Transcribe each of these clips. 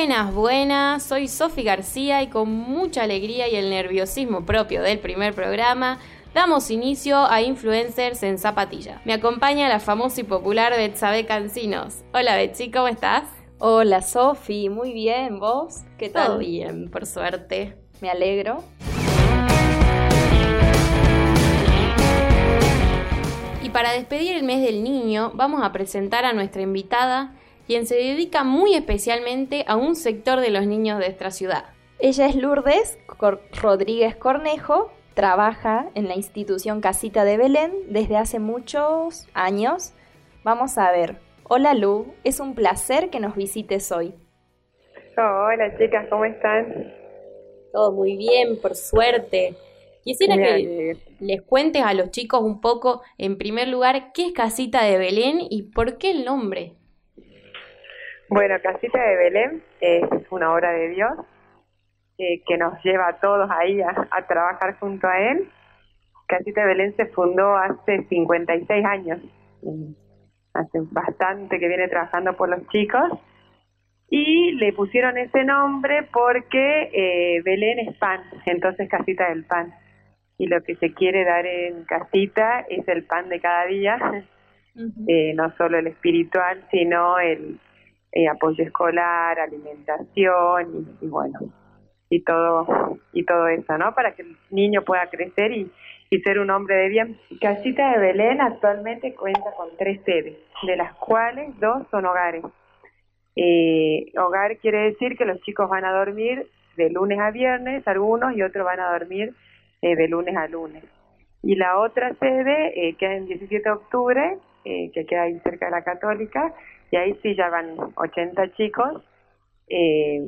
Buenas, buenas, soy Sofi García y con mucha alegría y el nerviosismo propio del primer programa, damos inicio a Influencers en Zapatilla. Me acompaña la famosa y popular Betsabe Cancinos. Hola Betsy, ¿cómo estás? Hola Sofi, muy bien, ¿vos? ¿Qué tal? Todo bien, por suerte. Me alegro. Y para despedir el mes del niño, vamos a presentar a nuestra invitada, quien se dedica muy especialmente a un sector de los niños de nuestra ciudad. Ella es Lourdes Rodríguez Cornejo, trabaja en la institución Casita de Belén desde hace muchos años. Vamos a ver. Hola Lu, es un placer que nos visites hoy. hola chicas, ¿cómo están? Todo muy bien, por suerte. Quisiera que les cuentes a los chicos un poco, en primer lugar, qué es Casita de Belén y por qué el nombre. Bueno, Casita de Belén es una obra de Dios eh, que nos lleva a todos ahí a, trabajar junto a Él. Casita de Belén se fundó hace 56 años, hace bastante que viene trabajando por los chicos y le pusieron ese nombre porque eh, Belén es pan, entonces Casita del Pan. Y lo que se quiere dar en Casita es el pan de cada día, eh, no solo el espiritual, sino el eh, apoyo escolar, alimentación y, bueno, y todo y todo eso, ¿no? Para que el niño pueda crecer y, ser un hombre de bien. Casita de Belén actualmente cuenta con tres sedes, de las cuales dos son hogares. Eh, hogar quiere decir que los chicos van a dormir de lunes a viernes, algunos, y otros van a dormir eh, de lunes a lunes. Y la otra sede eh, queda en 17 de octubre, eh, que queda ahí cerca de la Católica, y ahí sí ya van 80 chicos eh,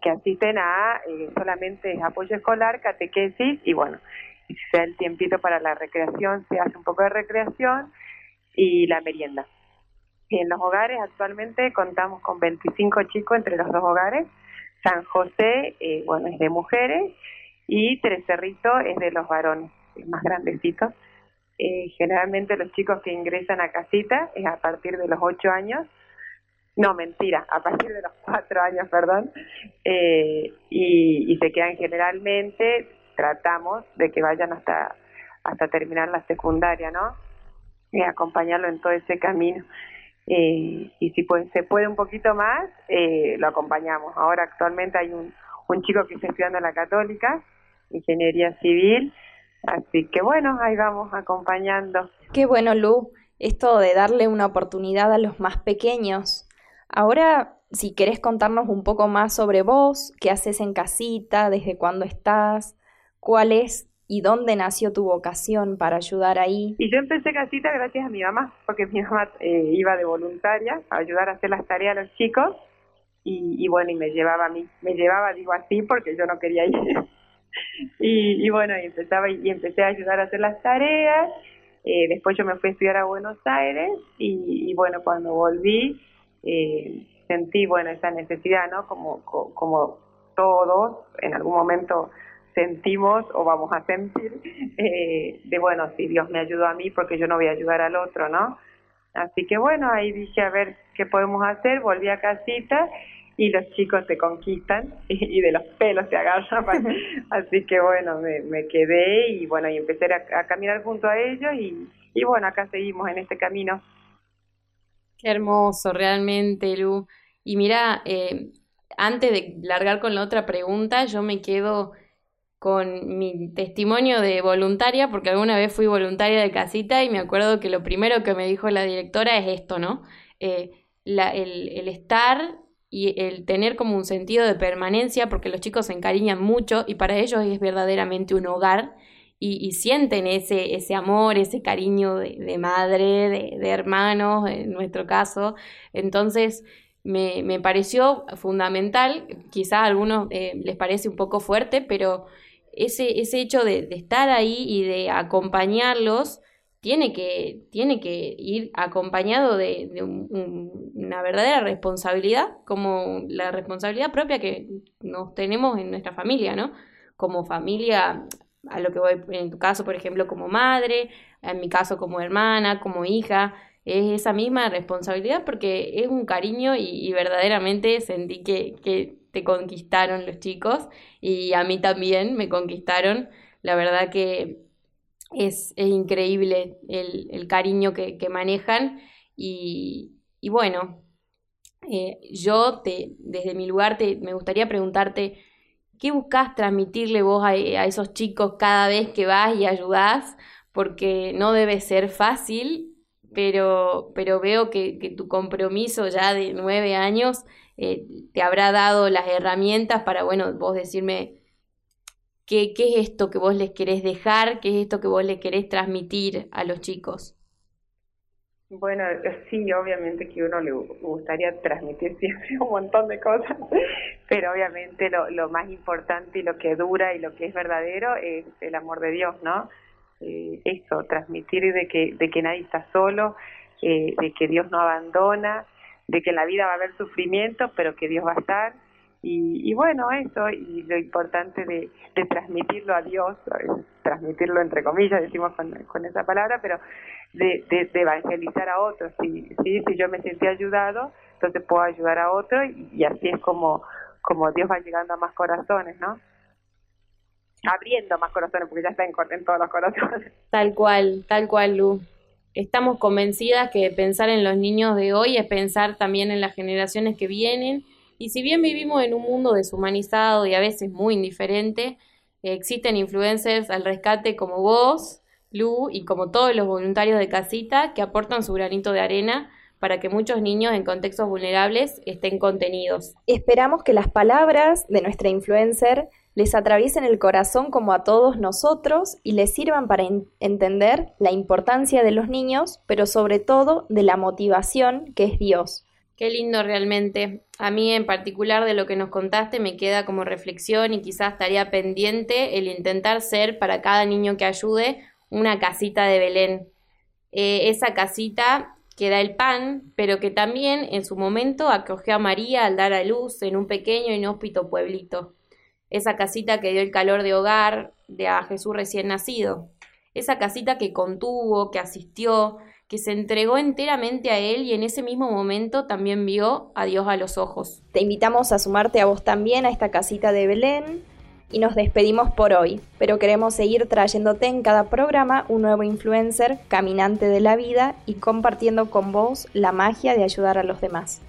que asisten a eh, solamente apoyo escolar, catequesis y bueno, si se da el tiempito para la recreación, se hace un poco de recreación y la merienda. en los hogares actualmente contamos con 25 chicos entre los dos hogares. San José, eh, bueno, es de mujeres y Tres Cerritos es de los varones, más grandecitos. Eh, generalmente los chicos que ingresan a casita es a partir de los 8 años, no, mentira, a partir de los 4 años, perdón, eh, y, se quedan generalmente, tratamos de que vayan hasta, hasta terminar la secundaria, ¿no? Y acompañarlo en todo ese camino. Eh, y si se puede un poquito más, lo acompañamos. Ahora actualmente hay un, un chico que está estudiando la católica, ingeniería civil, Así que bueno, ahí vamos acompañando. Qué bueno, Lu, esto de darle una oportunidad a los más pequeños. Ahora, si querés contarnos un poco más sobre vos, qué haces en casita, desde cuándo estás, cuál es y dónde nació tu vocación para ayudar ahí. Y yo empecé casita gracias a mi mamá, porque mi mamá eh, iba de voluntaria a ayudar a hacer las tareas a los chicos y, y bueno, y me llevaba a mí, me llevaba, digo así, porque yo no quería ir. y, bueno, y empezaba y empecé a ayudar a hacer las tareas. Eh, después yo me fui a estudiar a Buenos Aires y, bueno, cuando volví eh, sentí, bueno, esa necesidad, ¿no? Como, como todos en algún momento sentimos o vamos a sentir eh, de, bueno, si Dios me ayudó a mí, porque yo no voy a ayudar al otro, ¿no? Así que bueno, ahí dije a ver qué podemos hacer, volví a casita y los chicos te conquistan y, de los pelos te agarran. Así que bueno, me, quedé y bueno, y empecé a, caminar junto a ellos y, y, bueno, acá seguimos en este camino. Qué hermoso, realmente, Lu. Y mira, eh, antes de largar con la otra pregunta, yo me quedo con mi testimonio de voluntaria, porque alguna vez fui voluntaria de casita y me acuerdo que lo primero que me dijo la directora es esto, ¿no? Eh, la, el, el estar y el tener como un sentido de permanencia, porque los chicos se encariñan mucho y para ellos es verdaderamente un hogar y, sienten ese, ese amor, ese cariño de, madre, de, hermanos, en nuestro caso. Entonces, me, me pareció fundamental, quizás a algunos eh, les parece un poco fuerte, pero ese, ese hecho de, de estar ahí y de acompañarlos, tiene que, tiene que ir acompañado de, una verdadera responsabilidad, como la responsabilidad propia que nos tenemos en nuestra familia, ¿no? Como familia, a lo que voy, en tu caso, por ejemplo, como madre, en mi caso como hermana, como hija, es esa misma responsabilidad porque es un cariño y, verdaderamente sentí que, que, te conquistaron los chicos y a mí también me conquistaron. La verdad que es, increíble el, cariño que, manejan y, bueno, eh, yo te, desde mi lugar te, me gustaría preguntarte, ¿qué buscas transmitirle vos a, a esos chicos cada vez que vas y ayudás? Porque no debe ser fácil pero, pero veo que, que tu compromiso ya de nueve años eh, te habrá dado las herramientas para, bueno, vos decirme qué, qué es esto que vos les querés dejar, qué es esto que vos les querés transmitir a los chicos. Bueno, sí, obviamente que uno le gustaría transmitir siempre un montón de cosas, pero obviamente lo, lo más importante y lo que dura y lo que es verdadero es el amor de Dios, ¿no? eh, eso, transmitir de que, de que nadie está solo, eh, de que Dios no abandona, de que en la vida va a haber sufrimiento, pero que Dios va a estar. Y, y bueno, eso, y lo importante de, transmitirlo a Dios, transmitirlo entre comillas, decimos con, con esa palabra, pero de, de, evangelizar a otros. Si, si, yo me sentí ayudado, entonces puedo ayudar a otro y, así es como, como Dios va llegando a más corazones, ¿no? abriendo más corazones, porque ya está en, todos los corazones. Tal cual, tal cual, Lu. Estamos convencidas que pensar en los niños de hoy es pensar también en las generaciones que vienen. Y si bien vivimos en un mundo deshumanizado y a veces muy indiferente, existen influencers al rescate como vos, Lu, y como todos los voluntarios de casita que aportan su granito de arena para que muchos niños en contextos vulnerables estén contenidos. Esperamos que las palabras de nuestra influencer les atraviesen el corazón como a todos nosotros y les sirvan para entender la importancia de los niños, pero sobre todo de la motivación que es Dios. Qué lindo realmente. A mí en particular de lo que nos contaste me queda como reflexión y quizás estaría pendiente el intentar ser para cada niño que ayude una casita de Belén. Eh, esa casita que da el pan, pero que también en su momento acogió a María al dar a luz en un pequeño inhóspito pueblito esa casita que dio el calor de hogar de a Jesús recién nacido, esa casita que contuvo, que asistió, que se entregó enteramente a Él y en ese mismo momento también vio a Dios a los ojos. Te invitamos a sumarte a vos también a esta casita de Belén y nos despedimos por hoy, pero queremos seguir trayéndote en cada programa un nuevo influencer, caminante de la vida y compartiendo con vos la magia de ayudar a los demás.